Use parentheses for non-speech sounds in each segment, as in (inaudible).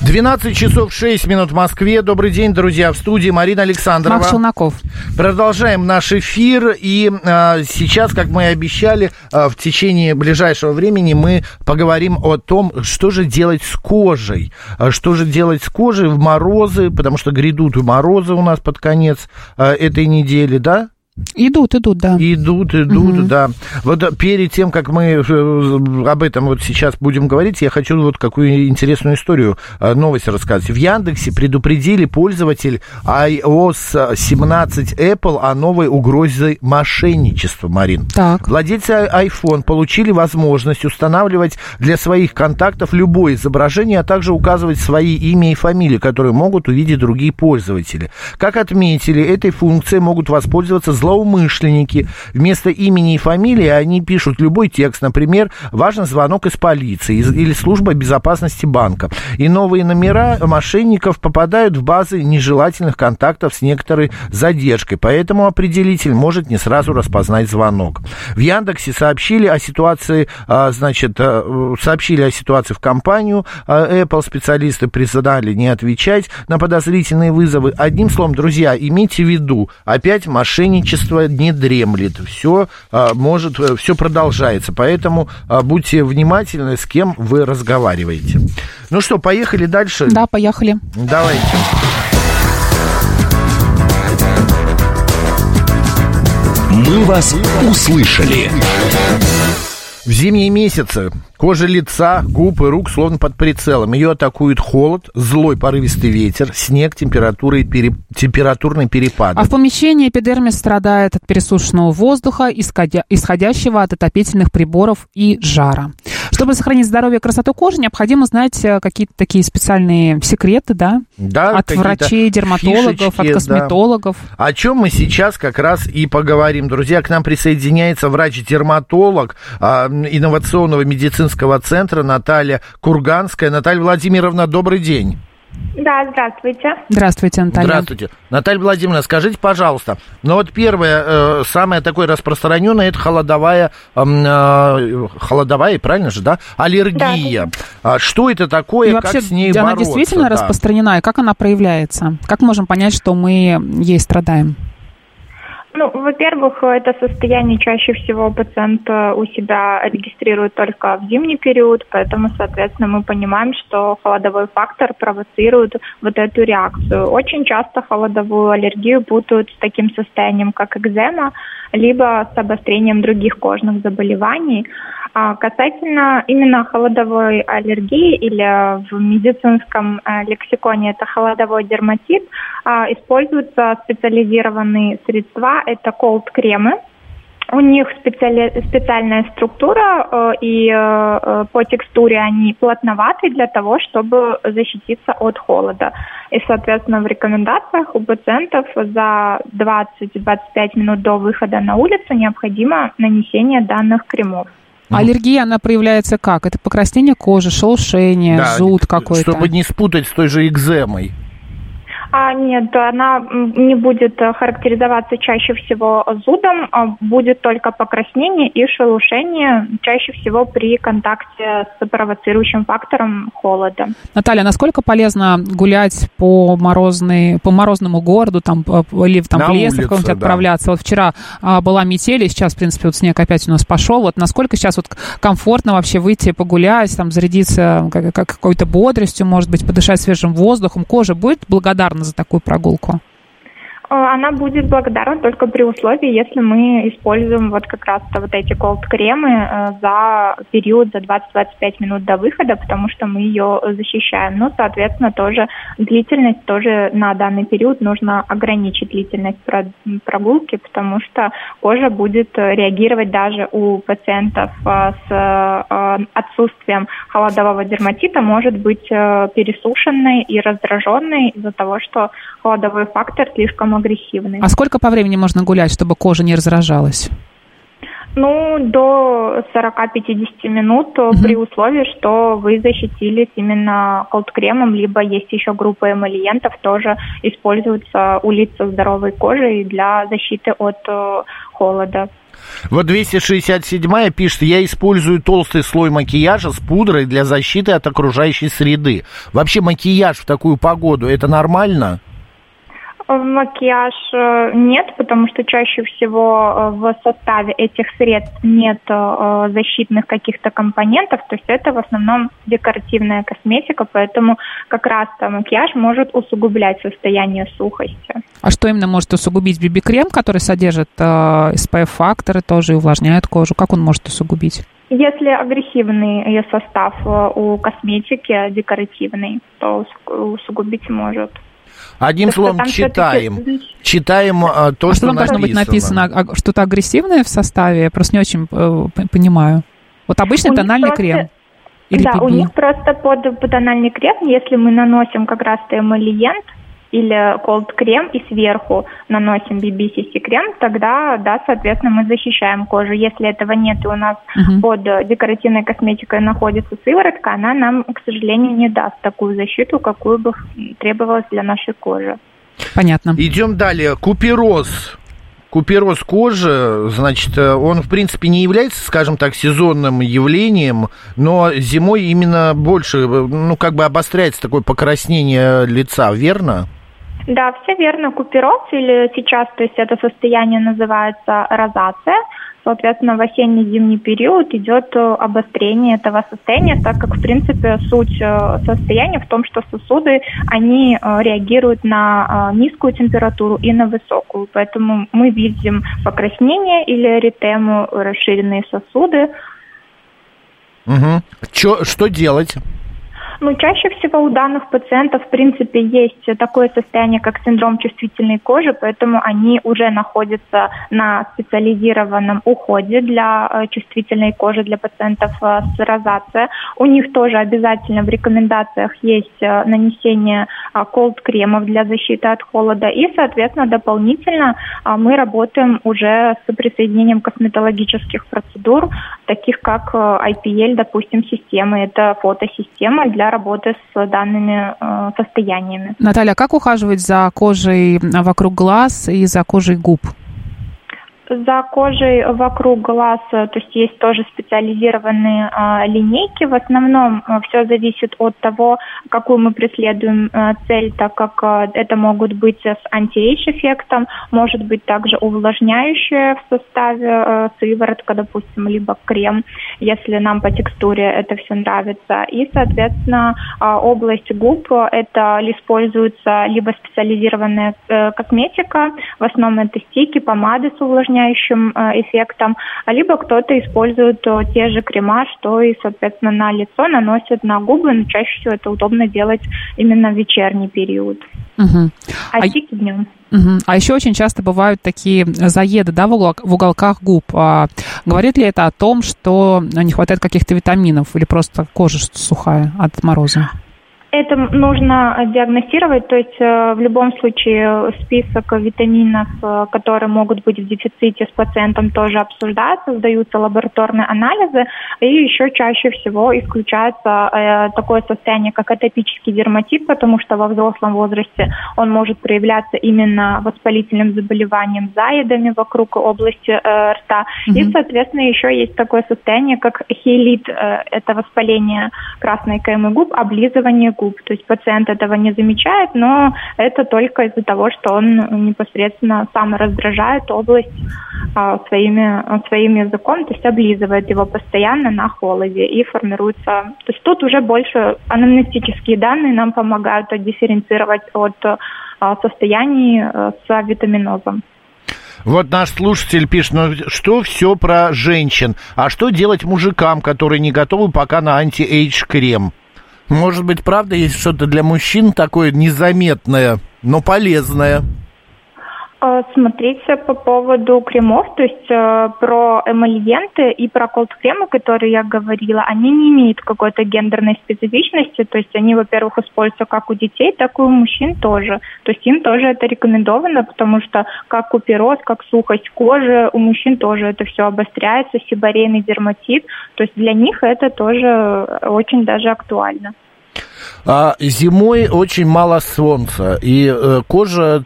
12 часов 6 минут в Москве. Добрый день, друзья. В студии Марина Александрова. Макс Челноков. Продолжаем наш эфир. И а, сейчас, как мы и обещали, а, в течение ближайшего времени мы поговорим о том, что же делать с кожей. А, Что же делать с кожей в морозы, потому что грядут морозы у нас под конец а, этой недели, да? Идут, идут, да. Идут, идут, да. Вот перед тем, как мы э, об этом вот сейчас будем говорить, я хочу вот какую интересную историю, э, новость рассказать. В Яндексе предупредили пользователь iOS 17 Apple о новой угрозе мошенничества, Марин. Так. Владельцы iPhone получили возможность устанавливать для своих контактов любое изображение, а также указывать свои имя и фамилии, которые могут увидеть другие пользователи. Как отметили, этой функцией могут воспользоваться злоумышленники. Вместо имени и фамилии они пишут любой текст, например, важен звонок из полиции или служба безопасности банка. И новые номера мошенников попадают в базы нежелательных контактов с некоторой задержкой, поэтому определитель может не сразу распознать звонок. В Яндексе сообщили о ситуации, а, значит, а, сообщили о ситуации в компанию, а, Apple специалисты признали не отвечать на подозрительные вызовы. Одним словом, друзья, имейте в виду, опять мошенничество не дремлет, все может, все продолжается, поэтому а, будьте внимательны, с кем вы разговариваете. Ну что, поехали дальше? Да, поехали. Давайте. «Мы вас услышали». В зимние месяцы кожа лица, губ и рук словно под прицелом. Ее атакует холод, злой порывистый ветер, снег, температура и пере... температурные перепады. А в помещении эпидермис страдает от пересушенного воздуха, исходя- исходящего от отопительных приборов и жара. Чтобы сохранить здоровье и красоту кожи, необходимо знать э, какие-то такие специальные секреты, да? Да, от врачей, дерматологов, фишечки, от да. косметологов. О чем мы сейчас как раз и поговорим. Друзья, к нам присоединяется врач-дерматолог а, инновационного медицинского центра Наталья Курганская. Наталья Владимировна, добрый день. Да, здравствуйте. Здравствуйте, Наталья. Здравствуйте. Наталья Владимировна, скажите, пожалуйста, ну вот первое, э, самое такое распространенное, это холодовая, э, холодовая, правильно же, да, аллергия. А что это такое, И как вообще, с ней она бороться? действительно да? распространена, и как она проявляется? Как можем понять, что мы ей страдаем? Ну, во-первых, это состояние чаще всего пациент у себя регистрирует только в зимний период, поэтому, соответственно, мы понимаем, что холодовой фактор провоцирует вот эту реакцию. Очень часто холодовую аллергию путают с таким состоянием, как экзема, либо с обострением других кожных заболеваний. А касательно именно холодовой аллергии или в медицинском э, лексиконе это холодовой дерматит, а, используются специализированные средства, это колд-кремы. У них специали- специальная структура, э, и э, э, по текстуре они плотноваты для того, чтобы защититься от холода. И, соответственно, в рекомендациях у пациентов за 20-25 минут до выхода на улицу необходимо нанесение данных кремов. Аллергия, она проявляется как? Это покраснение кожи, шелушение, Да, зуд какой-то. Чтобы не спутать с той же экземой. А, нет, она не будет э, характеризоваться чаще всего зудом, а будет только покраснение и шелушение, чаще всего при контакте с провоцирующим фактором холода. Наталья, насколько полезно гулять по, морозной, по морозному городу там, или там, На в лес улице, да. отправляться? Вот вчера а, была метель, и сейчас, в принципе, вот снег опять у нас пошел. Вот насколько сейчас вот комфортно вообще выйти погулять, там, зарядиться как- как- какой-то бодростью, может быть, подышать свежим воздухом? Кожа будет благодарна за такую прогулку? Э, Она будет благодарна только при условии, если мы используем вот как раз вот эти колд-кремы э, за период за 20-25 минут до выхода, потому что мы ее защищаем. Ну, соответственно, тоже длительность тоже на данный период нужно ограничить длительность про- прогулки, потому что кожа будет э, реагировать даже у пациентов с отсутствием холодового дерматита, может быть пересушенной и раздраженной из-за того, что холодовой фактор слишком агрессивный. А сколько по времени можно гулять, чтобы кожа не раздражалась? Ну, до 40-50 минут э, при условии, что вы защитились именно колд-кремом, либо есть еще группа эмолиентов, тоже используются у лиц со здоровой кожей для защиты от э, холода. Вот 267 пишет, я использую толстый слой макияжа с пудрой для защиты от окружающей среды. Вообще макияж в такую погоду, это нормально? Э, Макияж э, нет, потому что чаще всего э, в составе этих средств нет защитных каких-то компонентов, то есть это в основном декоративная косметика, поэтому как раз-то макияж может усугублять состояние сухости. А что именно может усугубить BB-крем, который содержит э, SPF-факторы, тоже и увлажняет кожу? Как он может усугубить? Если агрессивный ее состав у косметики декоративный, то усу- усугубить может. Одним Так словом, читаем. Читаем а, то, а что что там должно быть написано? А Что-то агрессивное в составе? Я просто не очень э, понимаю. Вот обычный У тональный просто- крем. Или да, у BB. них просто под, под тональный крем, если мы наносим как раз-то эмолиент или колд крем и сверху наносим BB-CC крем, тогда, да, соответственно, мы защищаем кожу. Если этого нет и у нас Мгм. под декоративной косметикой находится сыворотка, она нам, к сожалению, не даст такую защиту, какую бы требовалось для нашей кожи. Понятно. Идем далее. Купероз. Купероз кожи, значит, он, в принципе, не является, скажем так, сезонным явлением, но зимой именно больше, ну, как бы обостряется такое покраснение лица, верно? Да, все верно. Купероз или сейчас, то есть это состояние называется розация. Соответственно, в осенне-зимний период идет э, обострение этого состояния, так как, в принципе, суть э, состояния в том, что сосуды, они э, реагируют на низкую температуру и на высокую. Поэтому мы видим покраснение или эритему, расширенные сосуды, Угу. Чё, что делать? Ну, чаще всего у данных пациентов, в принципе, есть такое состояние, как синдром чувствительной кожи, поэтому они уже находятся на специализированном уходе для э, чувствительной кожи для пациентов э, с розацией. У них тоже обязательно в рекомендациях есть э, нанесение колд-кремов для защиты от холода. И, соответственно, дополнительно а, мы работаем уже с присоединением косметологических процедур, таких как IPL, допустим, системы. Это фотосистема для работы с данными э, состояниями. Наталья, как ухаживать за кожей вокруг глаз и за кожей губ? За кожей вокруг глаз, э, то есть есть тоже специализированные э, линейки. В основном все зависит от того, какую мы преследуем э, цель, так как э, это могут быть с анти-эйдж-эффектом, может быть также увлажняющая в составе э, сыворотка, допустим, либо крем, если нам по текстуре это все нравится. И, соответственно, э, область губ это используется либо специализированная э, косметика, в основном это стики, помады с увлажняющим э, эффектом, а либо кто-то использует э, те же крема, что и, соответственно, на лицо наносят на губы, но чаще всего это удобно делать именно в вечерний период, Мгм. а А- стики днем. Мгм. А еще очень часто бывают такие заеды да, в, угол- в уголках губ. А говорит ли это о том, что не хватает каких-то витаминов или просто кожа сухая от мороза? Это нужно диагностировать, то есть э, в любом случае список витаминов, э, которые могут быть в дефиците с пациентом, тоже обсуждается, сдаются лабораторные анализы, и еще чаще всего исключается э, такое состояние, как атопический дерматит, потому что во взрослом возрасте он может проявляться именно воспалительным заболеванием, заедами вокруг области рта, и, Мгм. соответственно, еще есть такое состояние, как хейлит, это воспаление красной каймы губ, облизывание губ. То есть пациент этого не замечает, но это только из-за того, что он непосредственно сам раздражает область а, своими, своим языком, то есть облизывает его постоянно на холоде и формируется. То есть тут уже больше анамнестические данные нам помогают отдифференцировать от а, состоянии э, с авитаминозом. Вот наш слушатель пишет, ну что все про женщин, а что делать мужикам, которые не готовы пока на anti-age крем? Может быть, правда, есть что-то для мужчин такое незаметное, но полезное? Э, Смотрите по поводу кремов, то есть э, про эмольенты и про колд-кремы, которые я говорила, они не имеют какой-то гендерной специфичности, то есть они, во-первых, используются как у детей, так и у мужчин тоже. То есть им тоже это рекомендовано, потому что как купероз, как сухость кожи, у мужчин тоже это все обостряется, сибарейный дерматит, то есть для них это тоже очень даже актуально. А, зимой очень мало солнца, и э, кожа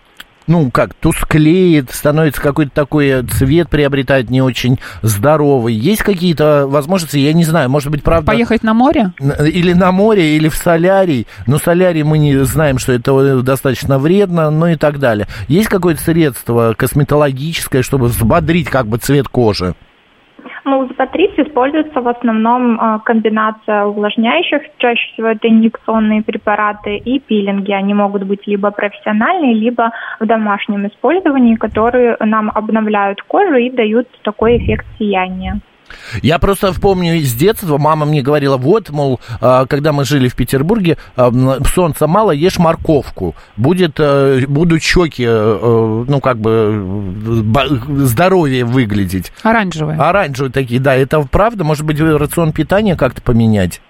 ну, как, тусклеет, становится какой-то такой цвет приобретает не очень здоровый. Есть какие-то возможности, я не знаю, может быть, правда... Поехать на море? Или на море, или в солярий. Но солярий мы не знаем, что это достаточно вредно, ну и так далее. Есть какое-то средство косметологическое, чтобы взбодрить как бы цвет кожи? Ну, запатрис используется в основном э, комбинация увлажняющих, чаще всего это инъекционные препараты и пилинги. Они могут быть либо профессиональные, либо в домашнем использовании, которые нам обновляют кожу и дают такой эффект сияния. Я просто помню из детства, мама мне говорила, вот, мол, а, когда мы жили в Петербурге, а, солнца мало, ешь морковку. Будет, э, будут щеки, э, ну, как бы, здоровее выглядеть. Оранжевые. Оранжевые такие, да. Это правда? Может быть, рацион питания как-то поменять?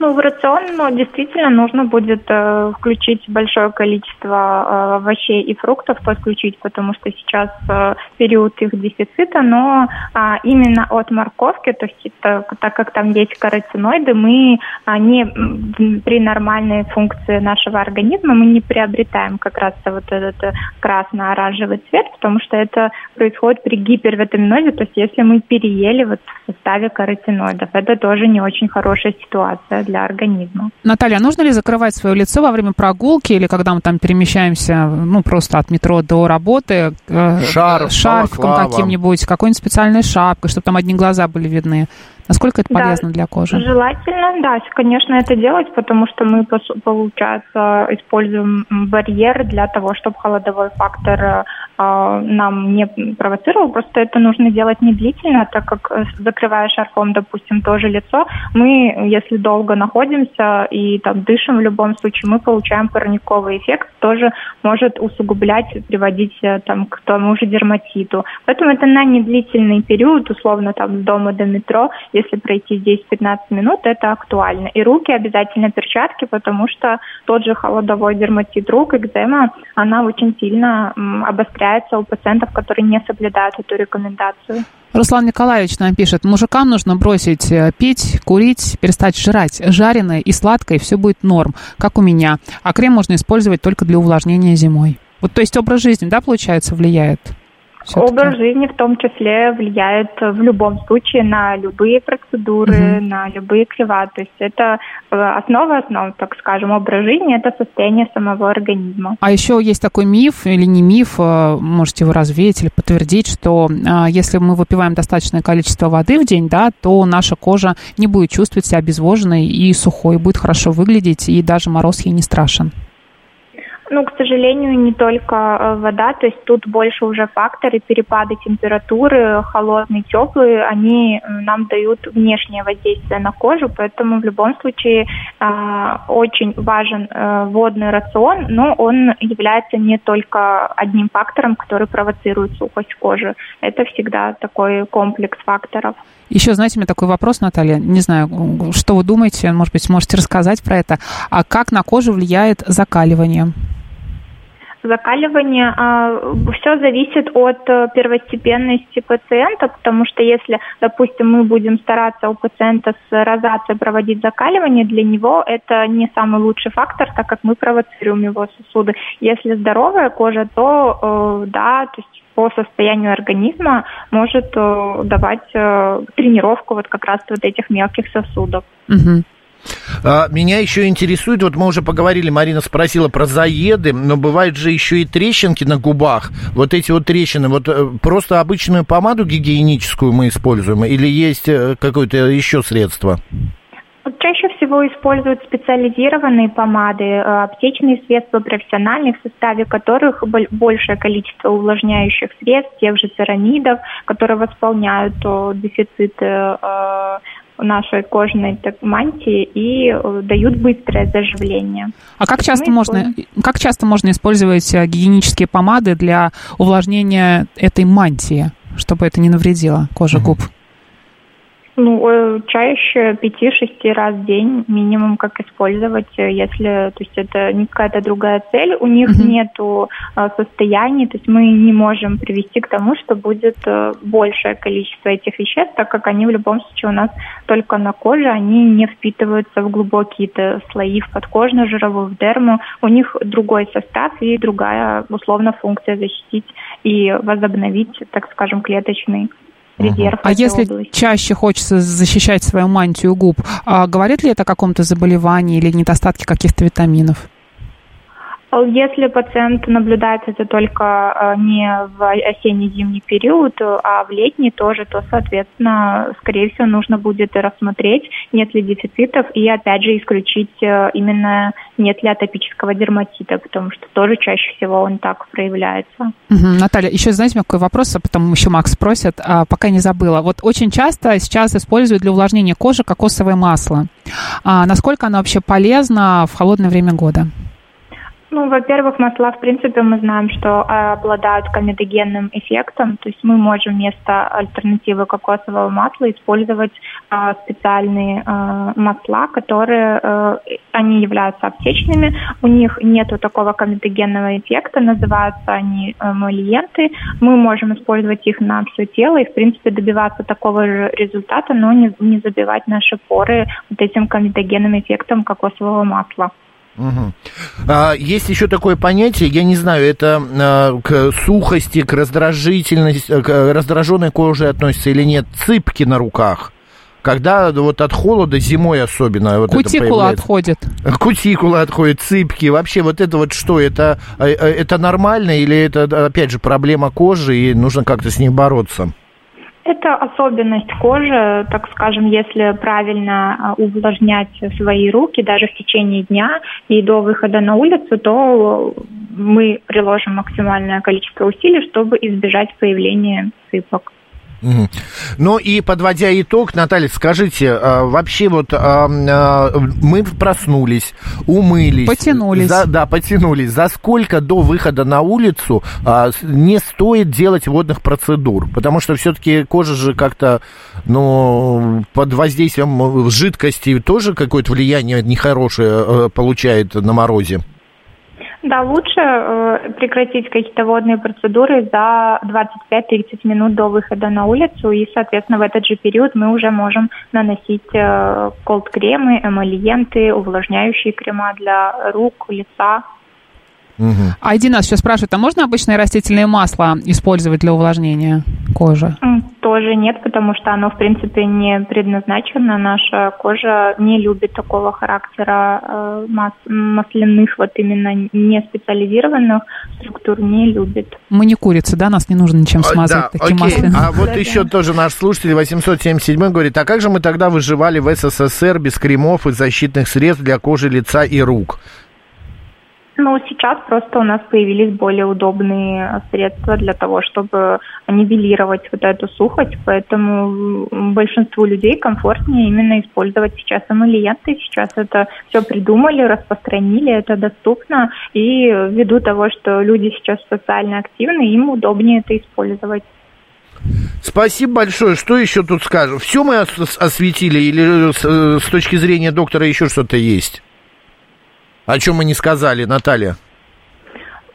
Ну, в рацион действительно нужно будет э, включить большое количество э, овощей и фруктов, подключить, потому что сейчас э, период их дефицита, но э, именно от морковки, то есть это, так как там есть каротиноиды, мы э, не при нормальной функции нашего организма мы не приобретаем как раз вот этот э, красно-оранжевый цвет, потому что это происходит при гипервитаминозе, то есть если мы переели вот в составе каротиноидов, это тоже не очень хорошая ситуация для организма. Наталья, нужно ли закрывать свое лицо во время прогулки или когда мы там перемещаемся, ну, просто от метро до работы? Э, Шарф, шарфиком каким-нибудь, какой-нибудь специальной шапкой, чтобы там одни глаза были видны? Насколько это полезно да, для кожи? Желательно, да, конечно, это делать, потому что мы, получается, используем барьер для того, чтобы холодовой фактор э, нам не провоцировал. Просто это нужно делать не длительно, так как э, закрывая шарфом, допустим, тоже лицо, мы, если долго находимся и там дышим в любом случае, мы получаем парниковый эффект, тоже может усугублять, приводить э, там к тому же дерматиту. Поэтому это на недлительный период, условно там с дома до метро, если пройти здесь 15 минут, это актуально. И руки обязательно перчатки, потому что тот же холодовой дерматит рук, экзема, она очень сильно обостряется у пациентов, которые не соблюдают эту рекомендацию. Руслан Николаевич нам пишет, мужикам нужно бросить э, пить, курить, перестать жрать. Жареное и сладкое, все будет норм, как у меня. А крем можно использовать только для увлажнения зимой. Вот, то есть образ жизни, да, получается, влияет? Все-таки? Образ жизни в том числе влияет в любом случае на любые процедуры, угу. на любые крива. То есть это э, основа основ, так скажем, образ жизни, это состояние самого организма. А еще есть такой миф или не миф, э, можете его развеять или подтвердить, что э, если мы выпиваем достаточное количество воды в день, да, то наша кожа не будет чувствовать себя обезвоженной и сухой, будет хорошо выглядеть, и даже мороз ей не страшен. Ну, к сожалению, не только э, вода, то есть тут больше уже факторы, перепады температуры, холодные, теплые, они нам дают внешнее воздействие на кожу, поэтому в любом случае э, очень важен э, водный рацион, но он является не только одним фактором, который провоцирует сухость кожи. Это всегда такой комплекс факторов. Еще, знаете, у меня такой вопрос, Наталья, не знаю, что вы думаете, может быть, можете рассказать про это. А как на кожу влияет закаливание? Закаливание, а, все зависит от э, первостепенности пациента, потому что если, допустим, мы будем стараться у пациента с розацией проводить закаливание, для него это не самый лучший фактор, так как мы провоцируем его сосуды. Если здоровая кожа, то э, да, то есть по состоянию организма может э, давать тренировку вот как раз вот этих мелких сосудов. Угу. А, меня еще интересует, вот мы уже поговорили, Марина спросила про заеды, но бывают же еще и трещинки на губах. Вот эти вот трещины, вот э, просто обычную помаду гигиеническую мы используем или есть э, какое-то еще средство? Чаще всего используют специализированные помады, э, аптечные средства профессиональных, в составе которых бол- большее количество увлажняющих средств, тех же церамидов, которые восполняют дефициты э, нашей кожной так, мантии и э, дают быстрое заживление. А как Мы часто можно, как часто можно использовать э, гигиенические помады для увлажнения этой мантии, чтобы это не навредило коже губ? Ну, чаще 5-6 раз в день минимум как использовать, э, если, то есть это не какая-то другая цель, у них Мгм. нету э, состояний, то есть мы не можем привести к тому, что будет э, большее количество этих веществ, так как они в любом случае у нас только на коже, они не впитываются в глубокие слои в подкожную жировую, в дерму, у них другой состав и другая условно функция защитить и возобновить, так скажем, клеточный резерв. А если области. чаще хочется защищать свою мантию губ, а говорит ли это о каком-то заболевании или недостатке каких-то витаминов? Если пациент наблюдает это только э, не в осенне-зимний период, э, а в летний тоже, то, соответственно, скорее всего, нужно будет рассмотреть, нет ли дефицитов, и опять же исключить э, именно нет ли атопического дерматита, потому что тоже чаще всего он так проявляется. Мгм. Наталья, еще знаете, у меня какой вопрос, а потом еще Макс спросит, а, пока не забыла. Вот очень часто сейчас используют для увлажнения кожи кокосовое масло. А насколько оно вообще полезно в холодное время года? Ну, во-первых, масла, в принципе, мы знаем, что э, обладают комедогенным эффектом, то есть мы можем вместо альтернативы кокосового масла использовать э, специальные э, масла, которые, э, они являются аптечными, у них нету такого комедогенного эффекта, называются они эмолиенты, мы можем использовать их на все тело и, в принципе, добиваться такого же результата, но не, не забивать наши поры вот этим комедогенным эффектом кокосового масла. Мгм. А, есть еще такое понятие, я не знаю, это а, к сухости, к раздражительности, к раздраженной коже относится или нет, цыпки на руках. Когда вот от холода зимой особенно вот это Кутикула появляется. отходит. Кутикула отходит, цыпки. Вообще вот это вот что? Это, э, э, это нормально или это, опять же, проблема кожи и нужно как-то с ней бороться? Это особенность кожи, так скажем, если правильно а, увлажнять свои руки даже в течение дня и до выхода на улицу, то мы приложим максимальное количество усилий, чтобы избежать появления сыпок. Ну и подводя итог, Наталья, скажите, а, вообще вот а, а, мы проснулись, умылись. Потянулись. За- да, потянулись. За сколько до выхода на улицу не стоит делать водных процедур? Потому что все-таки кожа же как-то, ну, под воздействием жидкости тоже какое-то влияние нехорошее э, получает на морозе. Да, лучше э, прекратить какие-то водные процедуры за 25-30 минут до выхода на улицу, и, соответственно, в этот же период мы уже можем наносить э, колд-кремы, эмолиенты, увлажняющие крема для рук, лица. Мгм. А один нас сейчас спрашивает, а можно обычное растительное масло использовать для увлажнения кожи? М, Тоже нет, потому что оно, в принципе, не предназначено. Наша кожа не любит такого характера э, мас- масляных, вот именно не специализированных структур, не любит. Мы не курицы, да? Нас не нужно ничем А, смазывать да, таким окей. масляным. А вот Да, еще да. тоже наш слушатель 877 говорит, а как же мы тогда выживали в СССР без кремов и защитных средств для кожи, лица и рук? Ну, сейчас просто у нас появились более удобные э, средства для того, чтобы нивелировать вот эту сухость, поэтому большинству людей комфортнее именно использовать сейчас эмолиенты. Сейчас это все придумали, распространили, это доступно, и ввиду того, что люди сейчас социально активны, им удобнее это использовать. Спасибо большое. Что еще тут скажем? Все мы ос- осветили или с, э, с точки зрения доктора еще что-то есть? О чем мы не сказали, Наталья?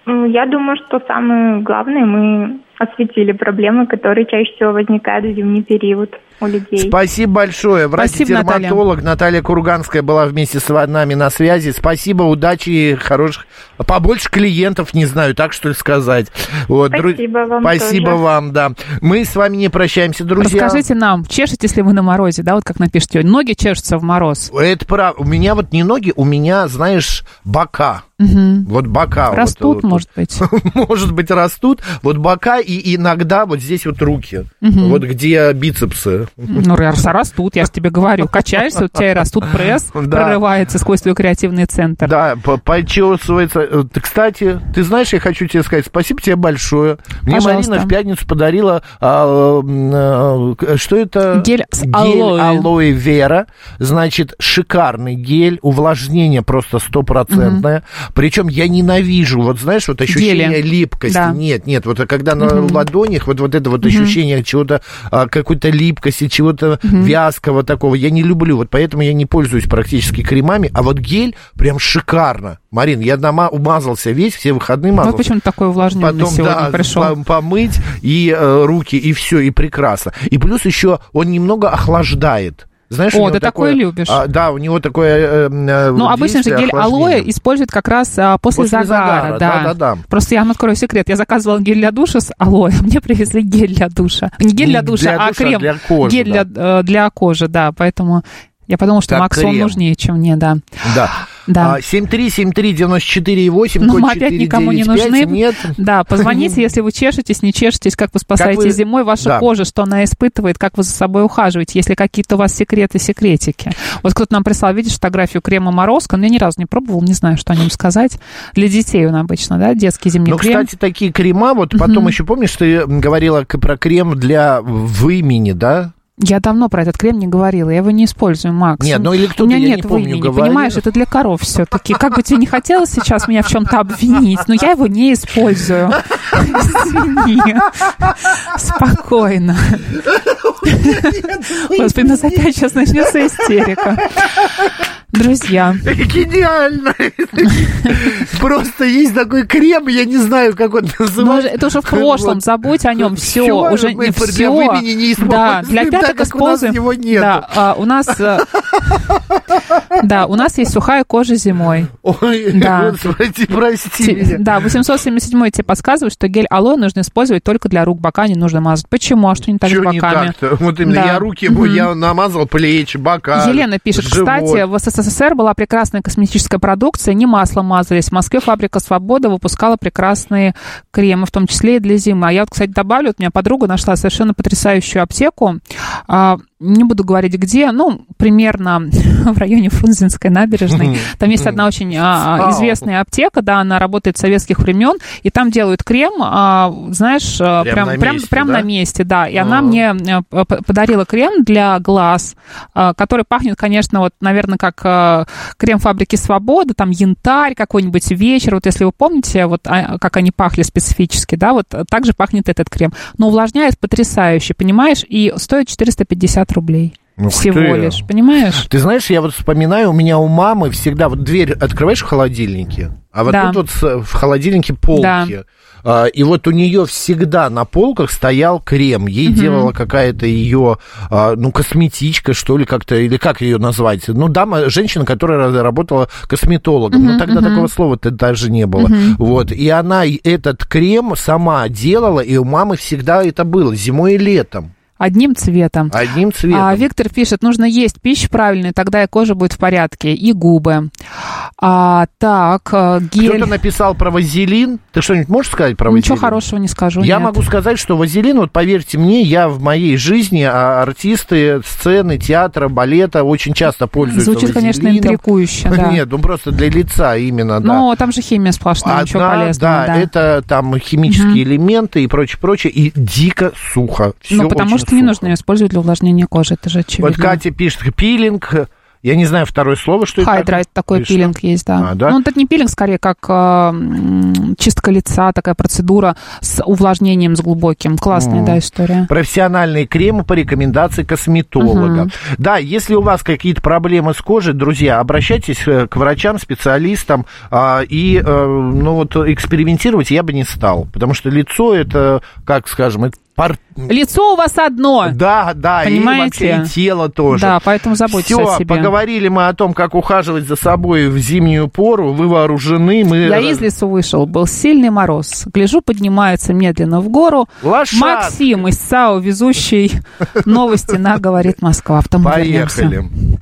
Я думаю, что самое главное, мы осветили проблемы, которые чаще всего возникают в зимний период у людей. Спасибо большое. Врач-дерматолог Наталья. Курганская была вместе с нами на связи. Спасибо, удачи и хороших... Побольше клиентов, не знаю, так что ли сказать. Вот, Спасибо вам Спасибо тоже. вам, да. Мы с вами не прощаемся, друзья. Расскажите нам, чешетесь ли вы на морозе, да, вот как напишите, ноги чешутся в мороз? Это правда. У меня вот не ноги, у меня, знаешь, бока. Мгм. Вот бока. вот- Растут, вот- может быть. (laughs) Может быть, растут. Вот бока и иногда вот здесь вот руки. Мгм. Вот где бицепсы. Ну, раз- растут, я же тебе говорю. Качаешься, у тебя и растут пресс, (laughs) Да. прорывается сквозь твой креативный центр. Да, по- почесывается. Э, Кстати, ты знаешь, я хочу тебе сказать спасибо тебе большое. Мне Пожалуйста. Марина в пятницу подарила, а, а, что это? Гель с алоэ. алоэ вера. Значит, шикарный гель, увлажнение просто стопроцентное. Причем я ненавижу, вот знаешь, вот ощущение Гели. липкости. Да. Нет, нет, вот когда на ладонях, вот, вот это вот ощущение чего-то, а, какой-то липкости, чего-то вязкого такого, я не люблю. Вот поэтому я не пользуюсь практически кремами. А вот гель прям шикарно. Марин, я дома умазался весь, все выходные мазался. Вот почему такой увлажненный Потом, сегодня да, пришел. пом- помыть и э, руки, и все, и прекрасно. И плюс еще он немного охлаждает. Знаешь, О, него ты такое любишь. а, да, у него такое... э, э, Ну, обычно же гель алоэ охлаждения. используют как раз а, после, После загара. загара, да. да-да-да. Просто я вам открою секрет. Я заказывала гель для душа с алоэ, (laughs) мне привезли гель для душа. Не гель для душа, для а душа, крем. для кожи, гель да. для, э, для кожи, да. Поэтому я подумала, что Как Максу он нужнее, чем мне, да. Да. Да. А, 7373948, Ну, код мы опять никому не 495. нужны. Нет. Да, позвоните, если вы чешетесь, не чешетесь, как вы спасаете вы- зимой вашу да. кожу, что она испытывает, как вы за собой ухаживаете, если какие-то у вас секреты, секретики. Вот кто-то нам прислал, видишь, фотографию крема Морозко, но я ни разу не пробовал, не знаю, что о нем сказать. Для детей он обычно, да, детский зимний Ну, крем. кстати, такие крема, вот потом еще, помнишь, ты говорила про крем для вымени, да? Я давно про этот крем не говорила, я его не использую, Макс. Нет, ну или У кто-то, меня я нет не помню, вымени, говорил. понимаешь, это для коров все-таки. Как бы тебе не хотелось сейчас меня в чем-то обвинить, но я его не использую. Извини. Спокойно. Господи, нас опять сейчас начнется истерика. Друзья, Гениально! Просто есть такой крем, я не знаю, как он называется. это уже в прошлом, забудь о нем, все, уже не все. не Да, для пяток используем. его нету. Да, а, у нас, э, да, у нас есть сухая кожа зимой. Ой, Да. господи, прости меня. Да, 877 тебе подсказывает, что гель алоэ нужно использовать только для рук, бока не нужно мазать. Почему? А что не так Чё с не боками? так-то? Вот именно Да. я руки, я намазал плечи, бока, Елена пишет, живот. кстати, в СССР была прекрасная косметическая продукция, не масло мазались. В Москве фабрика «Свобода» выпускала прекрасные кремы, в том числе и для зимы. А я вот, кстати, добавлю, вот у меня подруга нашла совершенно потрясающую аптеку. А, не буду говорить где, ну, примерно (laughs) в районе Фрунзенской набережной. Там есть одна очень а, а, известная аптека, да, она работает с советских времен, и там делают крем, а, знаешь, а, Прям прям, на прям, месте, прям да? на месте, да. И она Ага. мне э, подарила крем для глаз, а, который пахнет, конечно, вот, наверное, как а, крем фабрики Свобода, там янтарь какой-нибудь вечер, вот если вы помните, вот а, как они пахли специфически, да, вот э, так же пахнет этот крем. Но увлажняет потрясающе, понимаешь, и стоит 450 рублей. Ух всего ты. лишь, понимаешь? Ты знаешь, я вот вспоминаю, у меня у мамы всегда вот дверь открываешь в холодильнике, а вот Да. тут вот в холодильнике полки. Да. А, И вот у нее всегда на полках стоял крем. Ей делала какая-то ее, а, ну, косметичка, что ли, как-то, или как ее назвать? Ну, дама, женщина, которая ра- работала косметологом. ну, тогда такого слова-то даже не было. Вот. И она этот крем сама делала, и у мамы всегда это было, зимой и летом. Одним цветом. Одним цветом. А, Виктор пишет, нужно есть пищу правильную, тогда и кожа будет в порядке, и губы. А, так, э, гель... Кто-то написал про вазелин. Ты что-нибудь можешь сказать про вазелин? Ничего хорошего не скажу. Я нет. могу сказать, что вазелин, вот поверьте мне, я в моей жизни, а артисты сцены, театра, балета очень часто пользуются Звучит, конечно, вазелином. интрикующе, да. Нет, ну просто для лица именно, да. Но там же химия сплошная, ничего Одна, полезного. да, это там химические элементы и прочее, прочее, и дико сухо. Всё Ну, потому что не нужно ее использовать для увлажнения кожи, это же очевидно. Вот Катя пишет пилинг. Я не знаю второе слово, что это. Hydrate такой что? пилинг есть, да. А, да? Ну, это не пилинг, скорее, как э, чистка лица, такая процедура с увлажнением, с глубоким. Классная, да, история. профессиональные кремы по рекомендации косметолога. Да, если у вас какие-то проблемы с кожей, друзья, обращайтесь э, к врачам, специалистам, а, и, э, ну вот, экспериментировать я бы не стал, потому что лицо это, как скажем, это пар- Лицо у вас одно. Да, да, Понимаете? и вообще и тело тоже. Да, поэтому заботьтесь Все, о себе. поговорили мы о том, как ухаживать за собой в зимнюю пору. Вы вооружены, мы... Я из лесу вышел, был сильный мороз. Гляжу, поднимается медленно в гору. Лошадка. Максим из САУ, везущий новости на «Говорит Москва». Потом мы вернемся. Поехали.